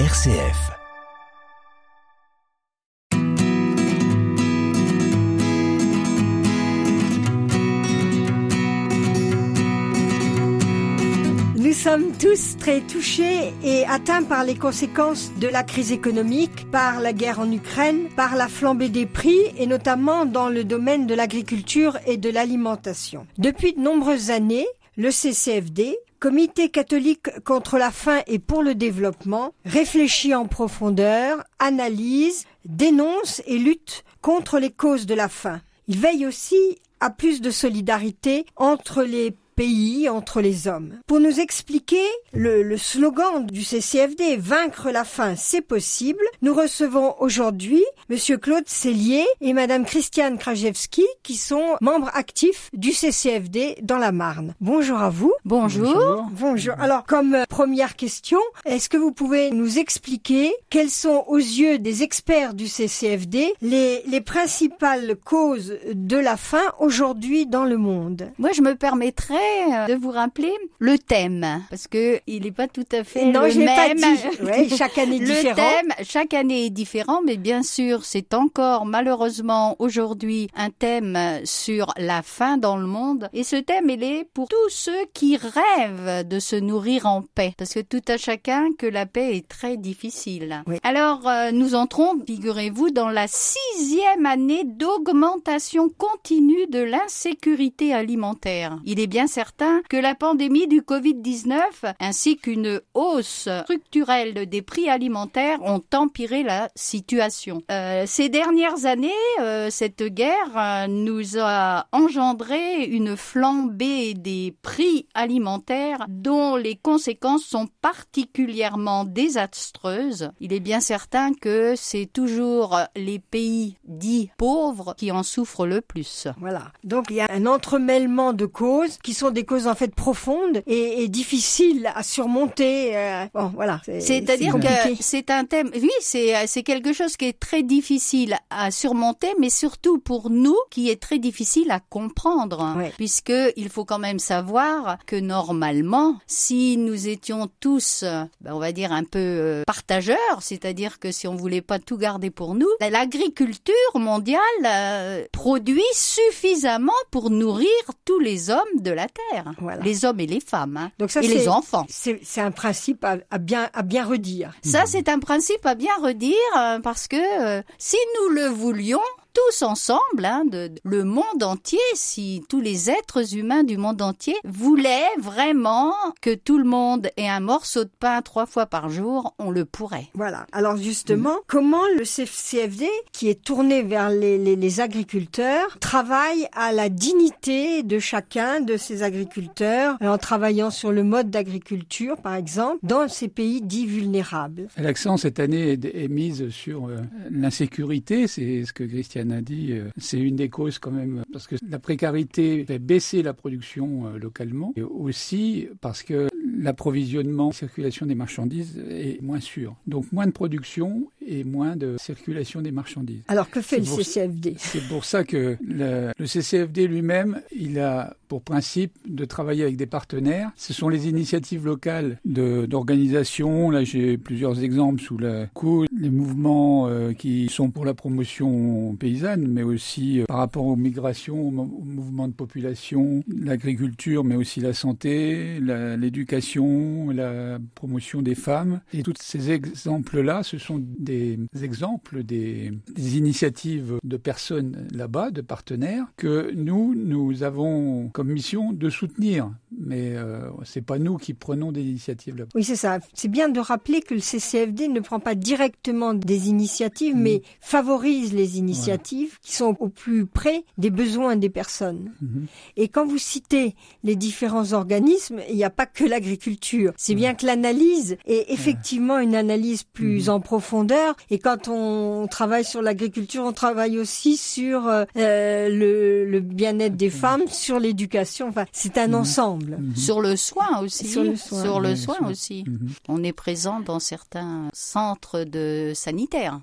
RCF. Nous sommes tous très touchés et atteints par les conséquences de la crise économique, par la guerre en Ukraine, par la flambée des prix et notamment dans le domaine de l'agriculture et de l'alimentation. Depuis de nombreuses années, le CCFD, Comité catholique contre la faim et pour le développement, réfléchit en profondeur, analyse, dénonce et lutte contre les causes de la faim. Il veille aussi à plus de solidarité entre les pays entre les hommes. Pour nous expliquer le, le, slogan du CCFD, vaincre la faim, c'est possible, nous recevons aujourd'hui Monsieur Claude Cellier et Madame Christiane Krajewski, qui sont membres actifs du CCFD dans la Marne. Bonjour à vous. Bonjour. Bonjour. Bonjour. Alors, comme première question, est-ce que vous pouvez nous expliquer quelles sont, aux yeux des experts du CCFD, les, les principales causes de la faim aujourd'hui dans le monde? Moi, je me permettrais de vous rappeler le thème parce que il n'est pas tout à fait non, le même. Pas dit. Ouais, chaque année le différent. thème, chaque année est différent, mais bien sûr, c'est encore malheureusement aujourd'hui un thème sur la faim dans le monde. Et ce thème, il est pour tous ceux qui rêvent de se nourrir en paix, parce que tout à chacun que la paix est très difficile. Oui. Alors, euh, nous entrons, figurez-vous, dans la sixième année d'augmentation continue de l'insécurité alimentaire. Il est bien certain que la pandémie du Covid-19 ainsi qu'une hausse structurelle des prix alimentaires ont empiré la situation. Euh, ces dernières années, euh, cette guerre euh, nous a engendré une flambée des prix alimentaires dont les conséquences sont particulièrement désastreuses. Il est bien certain que c'est toujours les pays dits pauvres qui en souffrent le plus. Voilà. Donc il y a un entremêlement de causes qui sont des causes en fait profondes et, et difficiles à surmonter. Euh, bon, voilà. C'est-à-dire que c'est un thème. Oui, c'est c'est quelque chose qui est très difficile à surmonter, mais surtout pour nous, qui est très difficile à comprendre, ouais. puisque il faut quand même savoir que normalement, si nous étions tous, ben, on va dire un peu euh, partageurs, c'est-à-dire que si on voulait pas tout garder pour nous, l'agriculture mondiale euh, produit suffisamment pour nourrir tous les hommes de la voilà. les hommes et les femmes, hein, Donc ça, et les enfants. C'est un principe à, à, bien à bien redire. Ça, c'est un principe à bien redire euh, parce que euh, si nous le voulions, tous ensemble, hein, de, de, le monde entier, si tous les êtres humains du monde entier voulaient vraiment que tout le monde ait un morceau de pain trois fois par jour, on le pourrait. Voilà. Alors justement, mmh. comment le CFD, qui est tourné vers les, les, les, agriculteurs, travaille à la dignité de chacun de ces agriculteurs en travaillant sur le mode d'agriculture, par exemple, dans ces pays dits vulnérables? L'accent cette année est, est mise sur euh, l'insécurité, c'est ce que Christian a dit, euh, c'est une des causes quand même, parce que la précarité fait baisser la production euh, localement, et aussi parce que l'approvisionnement, la circulation des marchandises est moins sûr. Donc moins de production et moins de circulation des marchandises. Alors que fait le CCFD C'est pour ça que le, le CCFD lui-même, il a pour principe de travailler avec des partenaires. Ce sont les initiatives locales d'organisation. Là, j'ai plusieurs exemples sous la coude. Les mouvements euh, qui sont pour la promotion paysanne, mais aussi euh, par rapport aux migrations, aux, aux mouvements de population, l'agriculture, mais aussi la santé, l'éducation, la, la, promotion des femmes. Et tous ces exemples-là, ce sont des exemples des, des initiatives de personnes là-bas, de partenaires, que nous, nous avons comme mission de soutenir. Mais euh, c'est pas nous qui prenons des initiatives là. Oui, c'est ça. C'est bien de rappeler que le CCFD ne prend pas directement des initiatives, mmh. mais favorise les initiatives voilà. qui sont au plus près des besoins des personnes. Mmh. Et quand vous citez les différents organismes, il n'y a pas que l'agriculture. C'est mmh. bien que l'analyse est effectivement une analyse plus en profondeur Et quand on travaille sur l'agriculture, on travaille aussi sur euh, le, le bien-être des femmes, sur l'éducation. Enfin, c'est un mhm. ensemble. Mhm. Sur le soin aussi. Sur le soin, sur le soin aussi. Mhm. On est présent dans certains centres de sanitaires.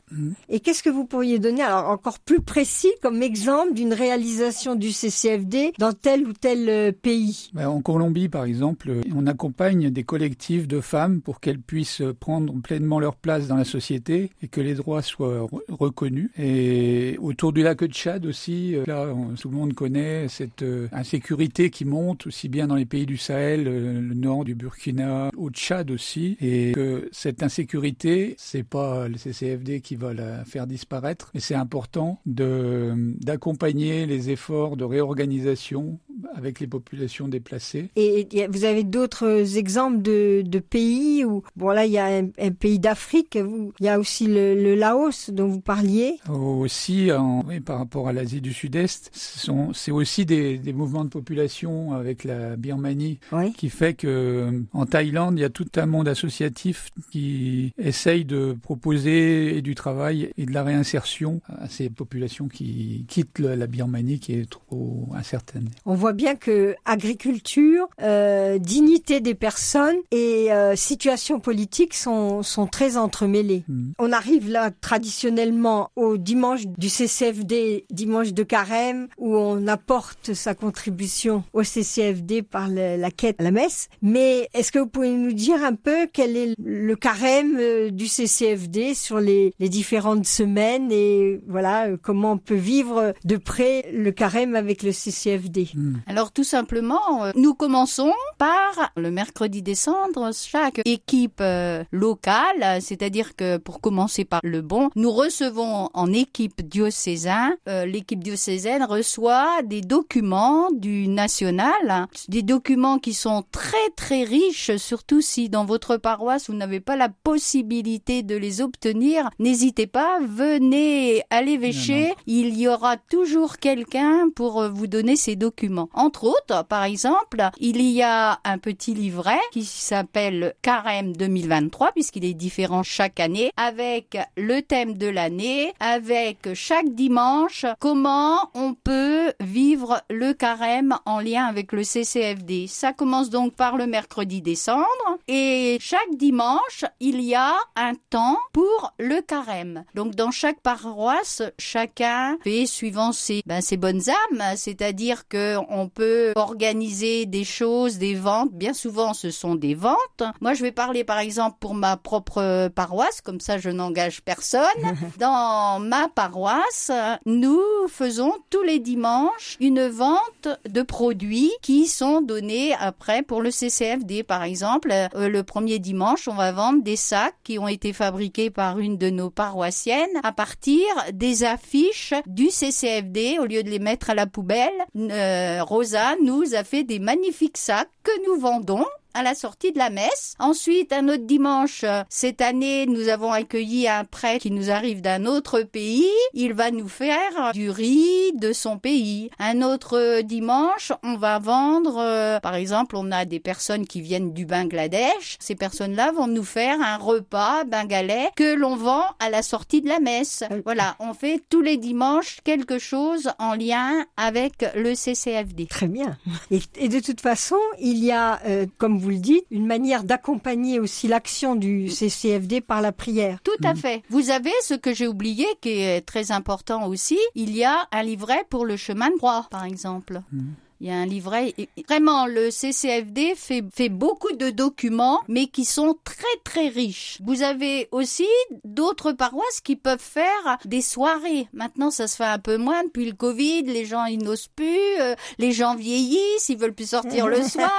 Et qu'est-ce que vous pourriez donner alors encore plus précis comme exemple d'une réalisation du CCFD dans tel ou tel euh, pays? Ben, En Colombie, par exemple, on accompagne des collectifs de femmes pour qu'elles puissent prendre pleinement leur place dans la société et que les droits soient reconnus. Et autour du lac de Tchad aussi, euh, là, tout le monde connaît cette euh, insécurité qui monte aussi bien dans les pays du Sahel, le nord du Burkina, au Tchad aussi, et que cette insécurité, c'est pas le CCFD qui va la faire disparaître, mais c'est important d'accompagner les efforts de réorganisation avec les populations déplacées. Et vous avez d'autres exemples de, de, pays où, bon là il y a un, pays d'Afrique, il y a aussi le, Laos dont vous parliez. Aussi, en, oui, par rapport à l'Asie du Sud-Est, c'est aussi des, des, mouvements de population avec la Birmanie qui fait que en Thaïlande il y a tout un monde associatif qui essaye de proposer du travail et de la réinsertion à ces populations qui quittent la Birmanie qui est trop incertaine. On voit bien que agriculture, euh, dignité des personnes et euh, situation politique sont, sont très entremêlées. Mm. On arrive là traditionnellement au dimanche du CCFD, dimanche de carême, où on apporte sa contribution au CCFD par la quête à la messe. Mais est-ce que vous pouvez nous dire un peu quel est le carême euh, du CCFD sur les, les différentes semaines et voilà comment on peut vivre de près le carême avec le CCFD mm. Alors tout simplement, euh, nous commençons par le mercredi décembre, chaque équipe euh, locale, c'est-à-dire que pour commencer par le bon, nous recevons en équipe diocésaine, euh, l'équipe diocésaine reçoit des documents du national, des documents qui sont très très riches, surtout si dans votre paroisse vous n'avez pas la possibilité de les obtenir, n'hésitez pas, venez à l'évêché, il y aura toujours quelqu'un pour vous donner ces documents. Entre autres, par exemple, il y a un petit livret qui s'appelle Carême 2023 puisqu'il est différent chaque année avec le thème de l'année, avec chaque dimanche comment on peut vivre le carême en lien avec le CCFD. Ça commence donc par le mercredi décembre et chaque dimanche, il y a un temps pour le carême. Donc dans chaque paroisse, chacun fait suivant ses, ben, bonnes âmes, c'est-à-dire que on peut organiser des choses, des ventes. Bien souvent, ce sont des ventes. Moi, je vais parler par exemple pour ma propre paroisse, comme ça je n'engage personne. Dans ma paroisse, nous faisons tous les dimanches une vente de produits qui sont donnés après pour le CCFD. Par exemple, euh, le premier dimanche, on va vendre des sacs qui ont été fabriqués par une de nos paroissiennes à partir des affiches du CCFD au lieu de les mettre à la poubelle. Euh, Rosa nous a fait des magnifiques sacs que nous vendons à la sortie de la messe. Ensuite, un autre dimanche, cette année, nous avons accueilli un prêtre qui nous arrive d'un autre pays. Il va nous faire du riz de son pays. Un autre dimanche, on va vendre, euh, par exemple, on a des personnes qui viennent du Bangladesh. Ces personnes-là vont nous faire un repas bengalais que l'on vend à la sortie de la messe. Voilà, on fait tous les dimanches quelque chose en lien avec le CCFD. Très bien. Et, de toute façon, il y a, euh, comme vous le dites, une manière d'accompagner aussi l'action du CCFD par la prière. Tout à mm. fait. Vous avez ce que j'ai oublié qui est très important aussi. Il y a un livret pour le chemin de croix, par exemple. Mm. Il y a un livret. Vraiment, le CCFD fait, fait beaucoup de documents, mais qui sont très très riches. Vous avez aussi d'autres paroisses qui peuvent faire des soirées. Maintenant, ça se fait un peu moins depuis le Covid. Les gens ils n'osent plus. Euh, les gens vieillissent, ils veulent plus sortir le soir.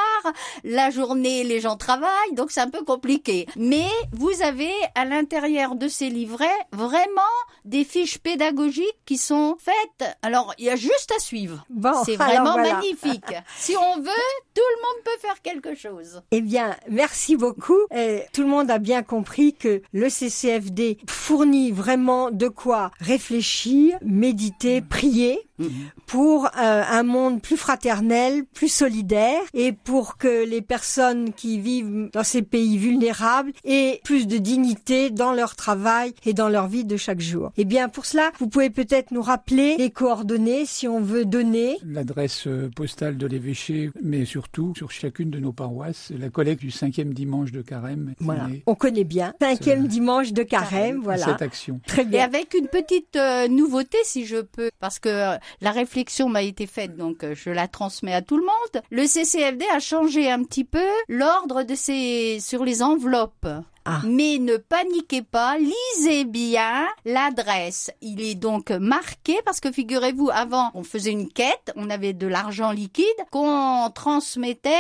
La journée, les gens travaillent, donc c'est un peu compliqué. Mais vous avez à l'intérieur de ces livrets vraiment des fiches pédagogiques qui sont faites. Alors, il y a juste à suivre. Bon, c'est vraiment magnifique si on veut, tout le monde peut faire quelque chose. Eh bien, merci beaucoup. Tout le monde a bien compris que le CCFD fournit vraiment de quoi réfléchir, méditer, prier mhm. pour euh, un monde plus fraternel, plus solidaire et pour que les personnes qui vivent dans ces pays vulnérables aient plus de dignité dans leur travail et dans leur vie de chaque jour. Et eh bien pour cela, vous pouvez peut-être nous rappeler les coordonnées si on veut donner. L'adresse euh, postale de l'évêché, mais surtout sur chacune de nos paroisses, la collecte du cinquième dimanche de carême. Voilà. On connaît bien. Cinquième dimanche de carême, voilà. Cette action. Très bien. Et avec une petite euh, nouveauté, si je peux, parce que euh, la réflexion m'a été faite, donc je la transmets à tout le monde. Le CCFD a changé un petit peu l'ordre de ses sur les enveloppes. Ah. Mais ne paniquez pas, lisez bien l'adresse. Il est donc marqué parce que figurez-vous, avant, on faisait une quête, on avait de l'argent liquide qu'on transmettait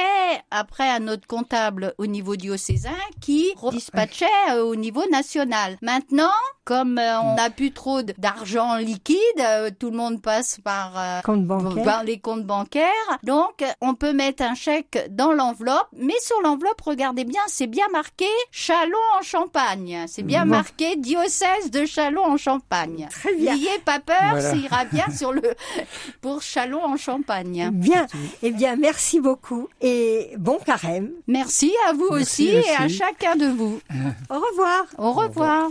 après à notre comptable au niveau diocésain qui dispatchait euh, au niveau national. Maintenant, comme euh, on n'a plus trop d'argent liquide, euh, tout le monde passe par, par les comptes bancaires. Donc, on peut mettre un chèque dans l'enveloppe, mais sur l'enveloppe, regardez bien, c'est bien marqué Chalon en Champagne. C'est bien marqué diocèse de Chalon en Champagne. Très bien. N'ayez pas peur, ça ira bien sur le pour Chalon en Champagne. Bien. Eh bien, merci beaucoup et bon carême. Merci à vous aussi et à chacun de vous. Au revoir. Au revoir.